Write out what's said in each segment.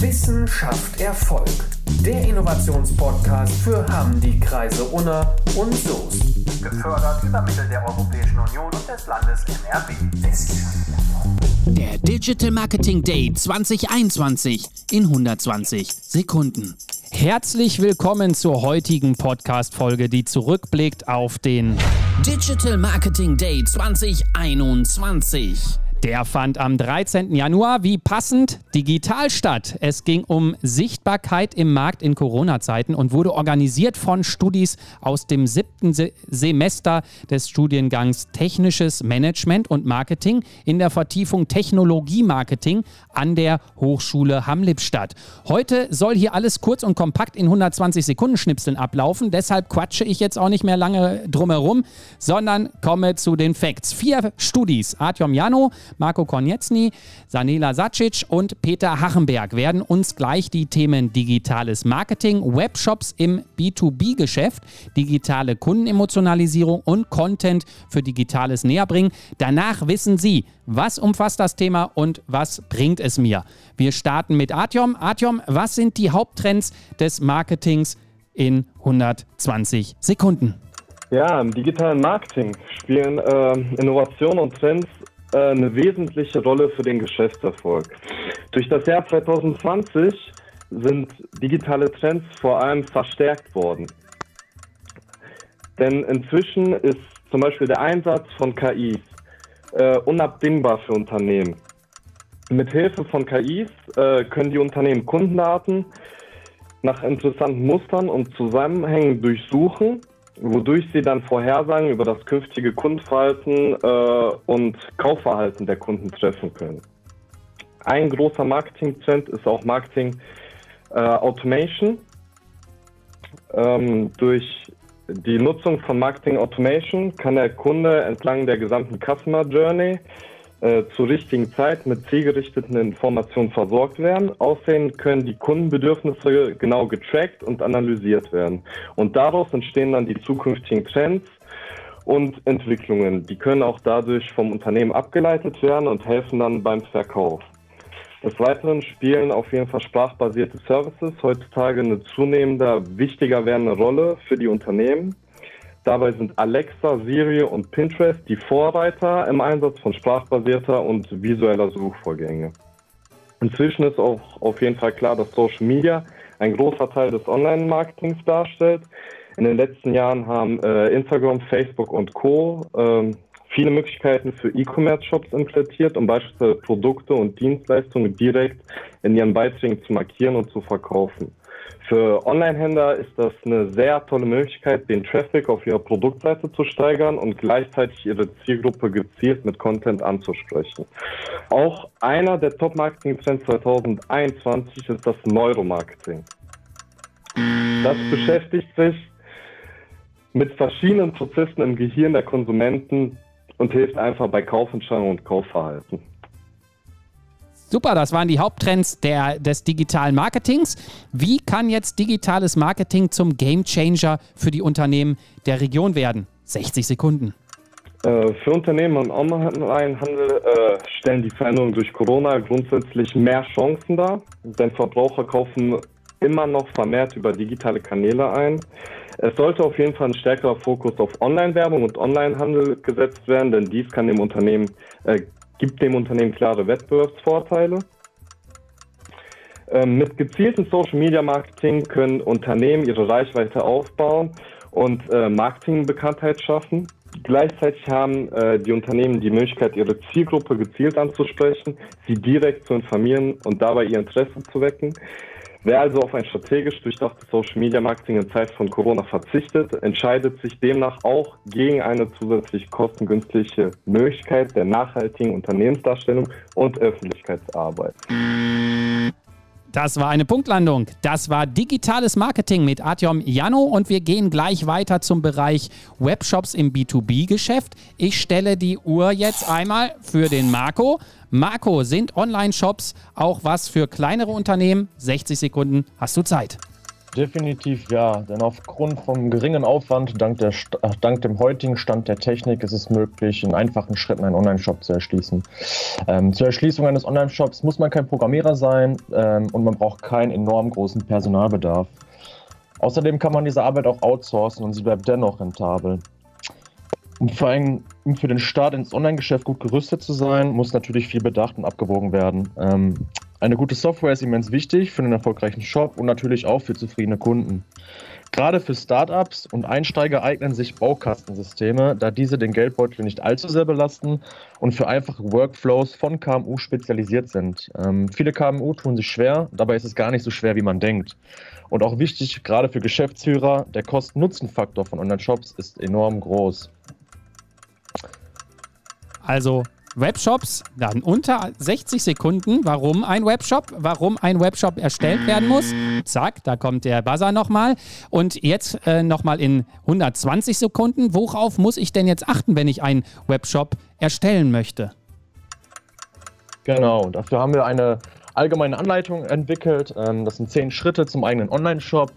Wissenschaft Erfolg. Der Innovationspodcast für Hamm, die Kreise Unna und Soest. Gefördert über Mittel der Europäischen Union und des Landes NRW. Der Digital Marketing Day 2021 in 120 Sekunden. Herzlich willkommen zur heutigen Podcast-Folge, die zurückblickt auf den Digital Marketing Day 2021. Der fand am 13. Januar wie passend digital statt. Es ging um Sichtbarkeit im Markt in Corona-Zeiten und wurde organisiert von Studis aus dem siebten Se Semester des Studiengangs Technisches Management und Marketing in der Vertiefung Technologie-Marketing an der Hochschule Hamm-Lippstadt. Heute soll hier alles kurz und kompakt in 120 Sekunden Schnipseln ablaufen. Deshalb quatsche ich jetzt auch nicht mehr lange drumherum, sondern komme zu den Facts. Vier Studis, Artyom Jano, Marco Korniecny, Sanela Sacic und Peter Hachenberg werden uns gleich die Themen digitales Marketing, Webshops im B2B-Geschäft, digitale Kundenemotionalisierung und Content für Digitales näher bringen. Danach wissen Sie, was umfasst das Thema und was bringt es mir. Wir starten mit Artyom. Artyom, was sind die Haupttrends des Marketings in 120 Sekunden? Ja, im digitalen Marketing spielen äh, Innovation und Trends eine wesentliche Rolle für den Geschäftserfolg. Durch das Jahr 2020 sind digitale Trends vor allem verstärkt worden. Denn inzwischen ist zum Beispiel der Einsatz von KIs äh, unabdingbar für Unternehmen. Mit Hilfe von KIs äh, können die Unternehmen Kundendaten nach interessanten Mustern und Zusammenhängen durchsuchen wodurch sie dann Vorhersagen über das künftige Kundenverhalten äh, und Kaufverhalten der Kunden treffen können. Ein großer Marketingtrend ist auch Marketing äh, Automation. Ähm, durch die Nutzung von Marketing Automation kann der Kunde entlang der gesamten Customer Journey äh, zur richtigen Zeit mit zielgerichteten Informationen versorgt werden. Außerdem können die Kundenbedürfnisse genau getrackt und analysiert werden. Und daraus entstehen dann die zukünftigen Trends und Entwicklungen. Die können auch dadurch vom Unternehmen abgeleitet werden und helfen dann beim Verkauf. Des Weiteren spielen auf jeden Fall sprachbasierte Services heutzutage eine zunehmender, wichtiger werdende Rolle für die Unternehmen. Dabei sind Alexa, Siri und Pinterest die Vorreiter im Einsatz von sprachbasierter und visueller Suchvorgänge. Inzwischen ist auch auf jeden Fall klar, dass Social Media ein großer Teil des Online-Marketings darstellt. In den letzten Jahren haben äh, Instagram, Facebook und Co. Äh, viele Möglichkeiten für E-Commerce-Shops implementiert, um beispielsweise Produkte und Dienstleistungen direkt in ihren Beiträgen zu markieren und zu verkaufen. Für Online-Händler ist das eine sehr tolle Möglichkeit, den Traffic auf ihrer Produktseite zu steigern und gleichzeitig ihre Zielgruppe gezielt mit Content anzusprechen. Auch einer der Top-Marketing-Trends 2021 ist das Neuromarketing. Das beschäftigt sich mit verschiedenen Prozessen im Gehirn der Konsumenten und hilft einfach bei Kaufentscheidungen und Kaufverhalten. Super, das waren die Haupttrends der, des digitalen Marketings. Wie kann jetzt digitales Marketing zum Gamechanger für die Unternehmen der Region werden? 60 Sekunden. Äh, für Unternehmen im Onlinehandel äh, stellen die Veränderungen durch Corona grundsätzlich mehr Chancen dar, denn Verbraucher kaufen immer noch vermehrt über digitale Kanäle ein. Es sollte auf jeden Fall ein stärkerer Fokus auf Online-Werbung und Onlinehandel gesetzt werden, denn dies kann dem Unternehmen äh, gibt dem Unternehmen klare Wettbewerbsvorteile. Ähm, mit gezieltem Social Media Marketing können Unternehmen ihre Reichweite aufbauen und äh, Marketingbekanntheit schaffen. Gleichzeitig haben äh, die Unternehmen die Möglichkeit, ihre Zielgruppe gezielt anzusprechen, sie direkt zu informieren und dabei ihr Interesse zu wecken. Wer also auf ein strategisch durchdachtes Social Media Marketing in Zeit von Corona verzichtet, entscheidet sich demnach auch gegen eine zusätzlich kostengünstige Möglichkeit der nachhaltigen Unternehmensdarstellung und Öffentlichkeitsarbeit. Das war eine Punktlandung. Das war digitales Marketing mit Artyom Jano und wir gehen gleich weiter zum Bereich Webshops im B2B-Geschäft. Ich stelle die Uhr jetzt einmal für den Marco. Marco, sind Online-Shops auch was für kleinere Unternehmen? 60 Sekunden hast du Zeit. Definitiv ja, denn aufgrund vom geringen Aufwand, dank, der, dank dem heutigen Stand der Technik, ist es möglich, in einfachen Schritten einen Online-Shop zu erschließen. Ähm, zur Erschließung eines Online-Shops muss man kein Programmierer sein ähm, und man braucht keinen enorm großen Personalbedarf. Außerdem kann man diese Arbeit auch outsourcen und sie bleibt dennoch rentabel. Um vor allem um für den Start ins Online-Geschäft gut gerüstet zu sein, muss natürlich viel bedacht und abgewogen werden. Ähm, eine gute Software ist immens wichtig für einen erfolgreichen Shop und natürlich auch für zufriedene Kunden. Gerade für Startups und Einsteiger eignen sich Baukastensysteme, da diese den Geldbeutel nicht allzu sehr belasten und für einfache Workflows von KMU spezialisiert sind. Ähm, viele KMU tun sich schwer, dabei ist es gar nicht so schwer, wie man denkt. Und auch wichtig, gerade für Geschäftsführer, der Kosten-Nutzen-Faktor von Online-Shops ist enorm groß. Also Webshops, dann unter 60 Sekunden. Warum ein Webshop? Warum ein Webshop erstellt werden muss? Zack, da kommt der Buzzer nochmal. Und jetzt äh, nochmal in 120 Sekunden. Worauf muss ich denn jetzt achten, wenn ich einen Webshop erstellen möchte? Genau, dafür haben wir eine allgemeine Anleitung entwickelt. Ähm, das sind zehn Schritte zum eigenen Online-Shop.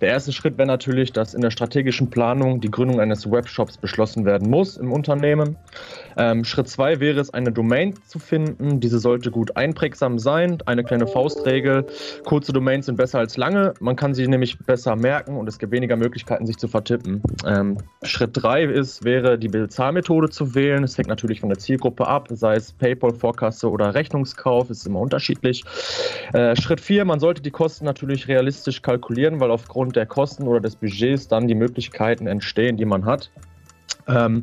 Der erste Schritt wäre natürlich, dass in der strategischen Planung die Gründung eines Webshops beschlossen werden muss im Unternehmen. Ähm, Schritt zwei wäre es, eine Domain zu finden. Diese sollte gut einprägsam sein. Eine kleine Faustregel. Kurze Domains sind besser als lange. Man kann sie nämlich besser merken und es gibt weniger Möglichkeiten, sich zu vertippen. Ähm, Schritt drei ist, wäre die Bezahlmethode zu wählen. Es hängt natürlich von der Zielgruppe ab, sei es PayPal, Vorkasse oder Rechnungskauf, ist immer unterschiedlich. Äh, Schritt 4, man sollte die Kosten natürlich realistisch kalkulieren, weil aufgrund der Kosten oder des Budgets dann die Möglichkeiten entstehen, die man hat. Ähm,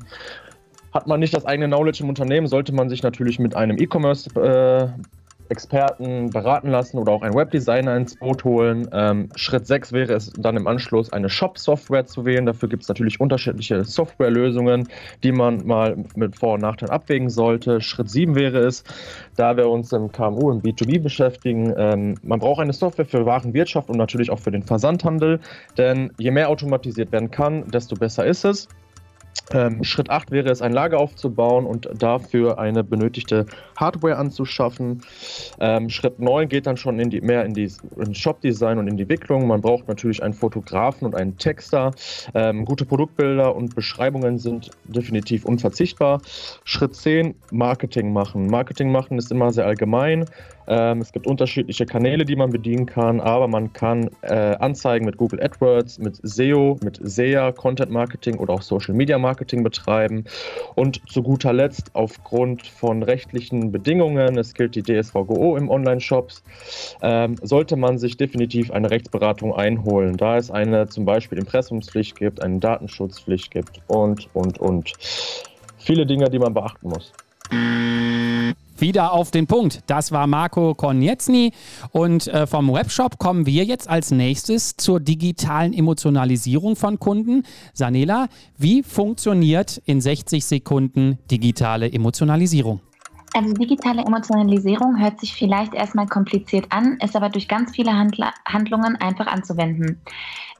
hat man nicht das eigene Knowledge im Unternehmen, sollte man sich natürlich mit einem E-Commerce äh, Experten beraten lassen oder auch einen Webdesigner ins Boot holen. Ähm, Schritt 6 wäre es dann im Anschluss eine Shop-Software zu wählen. Dafür gibt es natürlich unterschiedliche Softwarelösungen, die man mal mit Vor- und Nachteilen abwägen sollte. Schritt 7 wäre es, da wir uns im KMU, im B2B beschäftigen, ähm, man braucht eine Software für Warenwirtschaft und natürlich auch für den Versandhandel, denn je mehr automatisiert werden kann, desto besser ist es. Ähm, Schritt 8 wäre es, ein Lager aufzubauen und dafür eine benötigte Hardware anzuschaffen. Ähm, Schritt 9 geht dann schon in die, mehr in die in Shop-Design und in die Entwicklung. Man braucht natürlich einen Fotografen und einen Texter. Ähm, gute Produktbilder und Beschreibungen sind definitiv unverzichtbar. Schritt 10, Marketing machen. Marketing machen ist immer sehr allgemein. Ähm, es gibt unterschiedliche Kanäle, die man bedienen kann, aber man kann äh, Anzeigen mit Google AdWords, mit SEO, mit SEA, Content Marketing oder auch Social Media Marketing betreiben. Und zu guter Letzt, aufgrund von rechtlichen Bedingungen, es gilt die DSVGO im Online-Shops, ähm, sollte man sich definitiv eine Rechtsberatung einholen, da es eine zum Beispiel Impressumspflicht gibt, eine Datenschutzpflicht gibt und, und, und. Viele Dinge, die man beachten muss wieder auf den Punkt. Das war Marco Konietzny und äh, vom Webshop kommen wir jetzt als nächstes zur digitalen Emotionalisierung von Kunden. Sanela, wie funktioniert in 60 Sekunden digitale Emotionalisierung? Also digitale Emotionalisierung hört sich vielleicht erstmal kompliziert an, ist aber durch ganz viele Handl Handlungen einfach anzuwenden.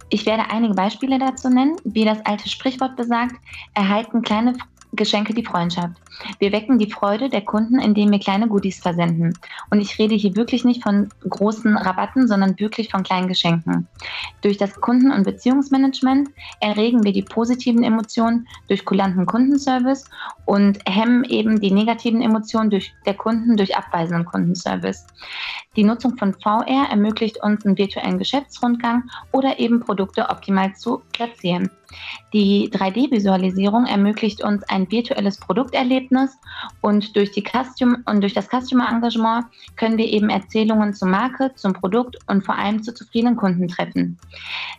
Ich werde einige Beispiele dazu nennen. Wie das alte Sprichwort besagt, erhalten kleine Geschenke die Freundschaft. Wir wecken die Freude der Kunden, indem wir kleine Goodies versenden. Und ich rede hier wirklich nicht von großen Rabatten, sondern wirklich von kleinen Geschenken. Durch das Kunden- und Beziehungsmanagement erregen wir die positiven Emotionen durch kulanten Kundenservice und hemmen eben die negativen Emotionen durch der Kunden durch abweisenden Kundenservice. Die Nutzung von VR ermöglicht uns einen virtuellen Geschäftsrundgang oder eben Produkte optimal zu platzieren. Die 3D-Visualisierung ermöglicht uns ein virtuelles Produkterlebnis und durch, Custom und durch das Customer-Engagement können wir eben Erzählungen zur Marke, zum Produkt und vor allem zu zufriedenen Kunden treffen.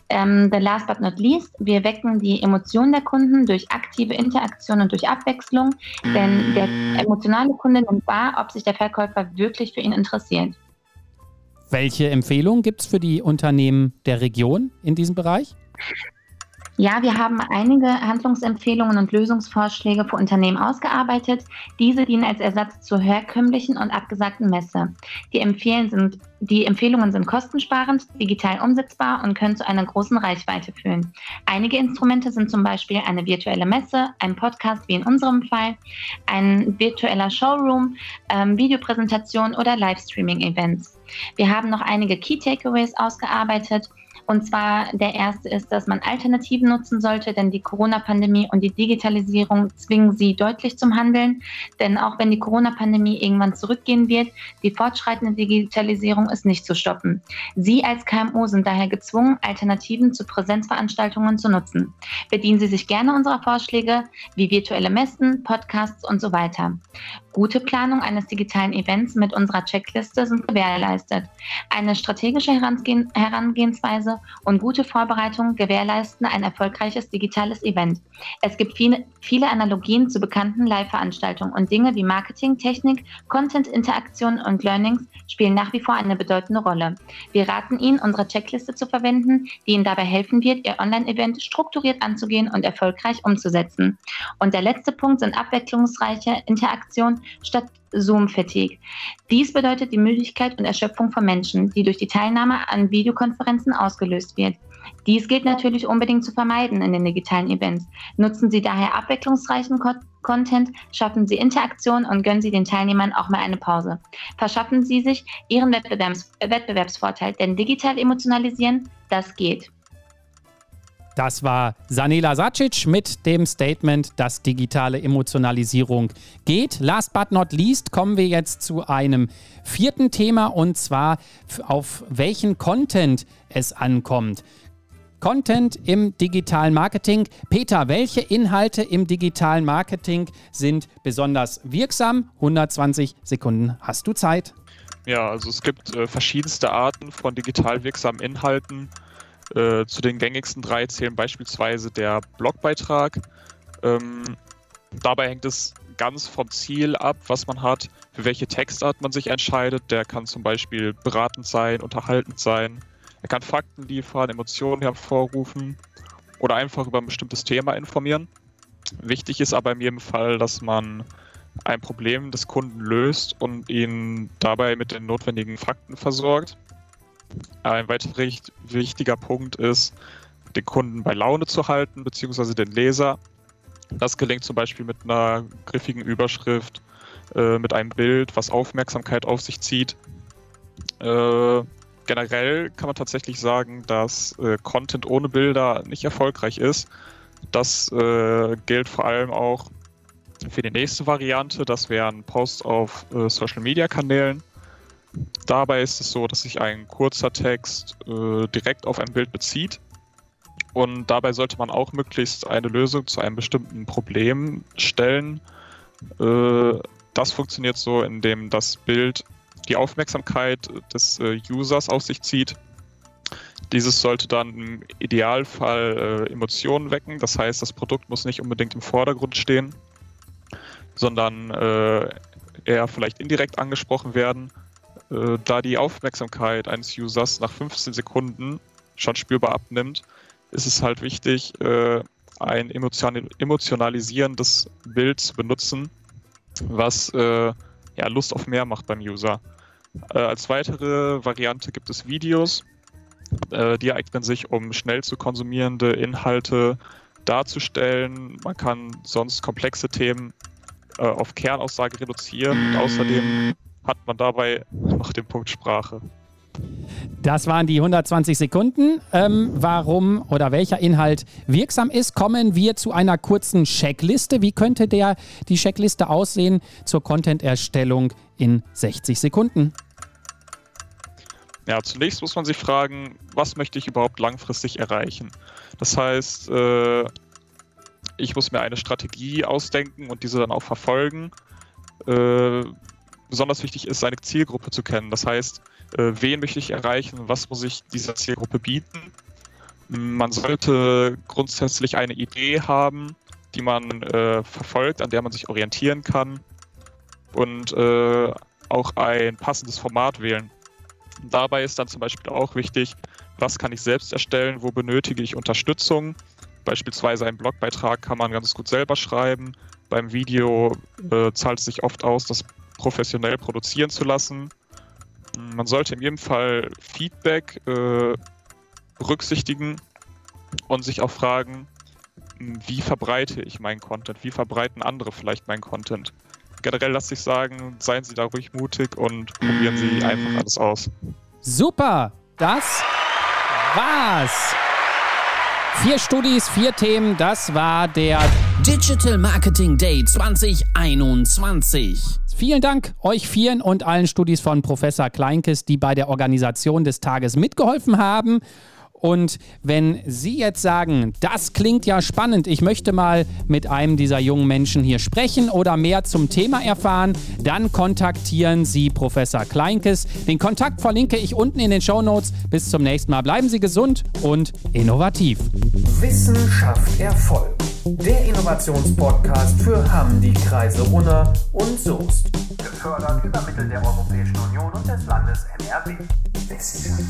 Ähm, the last but not least, wir wecken die Emotionen der Kunden durch aktive Interaktion und durch Abwechslung, denn der emotionale Kunde nimmt wahr, ob sich der Verkäufer wirklich für ihn interessiert. Welche Empfehlungen gibt es für die Unternehmen der Region in diesem Bereich? Ja, wir haben einige Handlungsempfehlungen und Lösungsvorschläge für Unternehmen ausgearbeitet. Diese dienen als Ersatz zur herkömmlichen und abgesagten Messe. Die, sind, die Empfehlungen sind kostensparend, digital umsetzbar und können zu einer großen Reichweite führen. Einige Instrumente sind zum Beispiel eine virtuelle Messe, ein Podcast wie in unserem Fall, ein virtueller Showroom, ähm, Videopräsentation oder Livestreaming-Events. Wir haben noch einige Key Takeaways ausgearbeitet Und zwar der erste ist, dass man Alternativen nutzen sollte, denn die Corona-Pandemie und die Digitalisierung zwingen sie deutlich zum Handeln. Denn auch wenn die Corona-Pandemie irgendwann zurückgehen wird, die fortschreitende Digitalisierung ist nicht zu stoppen. Sie als KMU sind daher gezwungen, Alternativen zu Präsenzveranstaltungen zu nutzen. Bedienen Sie sich gerne unserer Vorschläge wie virtuelle Messen, Podcasts und so weiter. Gute Planung eines digitalen Events mit unserer Checkliste sind gewährleistet. Eine strategische Herangehen Und gute Vorbereitung gewährleisten ein erfolgreiches digitales Event. Es gibt viele, viele Analogien zu bekannten Live-Veranstaltungen und Dinge wie Marketing, Technik, Content, Interaktion und Learnings spielen nach wie vor eine bedeutende Rolle. Wir raten Ihnen, unsere Checkliste zu verwenden, die Ihnen dabei helfen wird, Ihr Online-Event strukturiert anzugehen und erfolgreich umzusetzen. Und der letzte Punkt sind abwechslungsreiche Interaktion statt Zoom-Fatigue. Dies bedeutet die Müdigkeit und Erschöpfung von Menschen, die durch die Teilnahme an Videokonferenzen ausgelöst wird. Dies gilt natürlich unbedingt zu vermeiden in den digitalen Events. Nutzen Sie daher abwechslungsreichen Co Content, schaffen Sie Interaktion und gönnen Sie den Teilnehmern auch mal eine Pause. Verschaffen Sie sich Ihren Wettbewerbs Wettbewerbsvorteil, denn digital emotionalisieren, das geht. Das war Sanela Sacic mit dem Statement, dass digitale Emotionalisierung geht. Last but not least kommen wir jetzt zu einem vierten Thema und zwar auf welchen Content es ankommt. Content im digitalen Marketing. Peter, welche Inhalte im digitalen Marketing sind besonders wirksam? 120 Sekunden hast du Zeit. Ja, also es gibt äh, verschiedenste Arten von digital wirksamen Inhalten. Äh, zu den gängigsten drei zählen beispielsweise der Blogbeitrag. Ähm, dabei hängt es ganz vom Ziel ab, was man hat, für welche Textart man sich entscheidet. Der kann zum Beispiel beratend sein, unterhaltend sein. Er kann Fakten liefern, Emotionen hervorrufen oder einfach über ein bestimmtes Thema informieren. Wichtig ist aber in jedem Fall, dass man ein Problem des Kunden löst und ihn dabei mit den notwendigen Fakten versorgt. Ein weiterer wichtiger Punkt ist, den Kunden bei Laune zu halten, beziehungsweise den Leser. Das gelingt zum Beispiel mit einer griffigen Überschrift, äh, mit einem Bild, was Aufmerksamkeit auf sich zieht. Äh, generell kann man tatsächlich sagen, dass äh, Content ohne Bilder nicht erfolgreich ist. Das äh, gilt vor allem auch für die nächste Variante. Das wären Posts auf äh, Social-Media-Kanälen. Dabei ist es so, dass sich ein kurzer Text äh, direkt auf ein Bild bezieht. Und dabei sollte man auch möglichst eine Lösung zu einem bestimmten Problem stellen. Äh, das funktioniert so, indem das Bild die Aufmerksamkeit des äh, Users auf sich zieht. Dieses sollte dann im Idealfall äh, Emotionen wecken. Das heißt, das Produkt muss nicht unbedingt im Vordergrund stehen, sondern äh, eher vielleicht indirekt angesprochen werden äh, da die Aufmerksamkeit eines Users nach 15 Sekunden schon spürbar abnimmt, ist es halt wichtig, äh, ein emotionalisierendes Bild zu benutzen, was äh, ja, Lust auf mehr macht beim User. Äh, als weitere Variante gibt es Videos. Äh, die eignen sich, um schnell zu konsumierende Inhalte darzustellen. Man kann sonst komplexe Themen auf Kernaussage reduzieren. Und außerdem hat man dabei noch den Punkt Sprache. Das waren die 120 Sekunden. Ähm, warum oder welcher Inhalt wirksam ist, kommen wir zu einer kurzen Checkliste. Wie könnte der, die Checkliste aussehen zur Content-Erstellung in 60 Sekunden? Ja, zunächst muss man sich fragen, was möchte ich überhaupt langfristig erreichen? Das heißt, äh, ich muss mir eine Strategie ausdenken und diese dann auch verfolgen. Äh, besonders wichtig ist, seine Zielgruppe zu kennen. Das heißt, äh, wen möchte ich erreichen, was muss ich dieser Zielgruppe bieten. Man sollte grundsätzlich eine Idee haben, die man äh, verfolgt, an der man sich orientieren kann und äh, auch ein passendes Format wählen. Dabei ist dann zum Beispiel auch wichtig, was kann ich selbst erstellen, wo benötige ich Unterstützung. Beispielsweise einen Blogbeitrag kann man ganz gut selber schreiben. Beim Video äh, zahlt es sich oft aus, das professionell produzieren zu lassen. Man sollte in jedem Fall Feedback äh, berücksichtigen und sich auch fragen, wie verbreite ich meinen Content, wie verbreiten andere vielleicht meinen Content. Generell lasse ich sagen, seien Sie da ruhig mutig und probieren Sie einfach alles aus. Super, das war's. Vier Studis, vier Themen, das war der Digital Marketing Day 2021. Vielen Dank euch vieren und allen Studis von Professor Kleinkes, die bei der Organisation des Tages mitgeholfen haben. Und wenn Sie jetzt sagen, das klingt ja spannend, ich möchte mal mit einem dieser jungen Menschen hier sprechen oder mehr zum Thema erfahren, dann kontaktieren Sie Professor Kleinkes. Den Kontakt verlinke ich unten in den Show Notes. Bis zum nächsten Mal. Bleiben Sie gesund und innovativ. Wissenschaft Erfolg. Der Innovationspodcast für Hamm, die Kreise Unna und Soest. Gefördert über Mittel der Europäischen Union und des Landes NRW. Wissenschaft.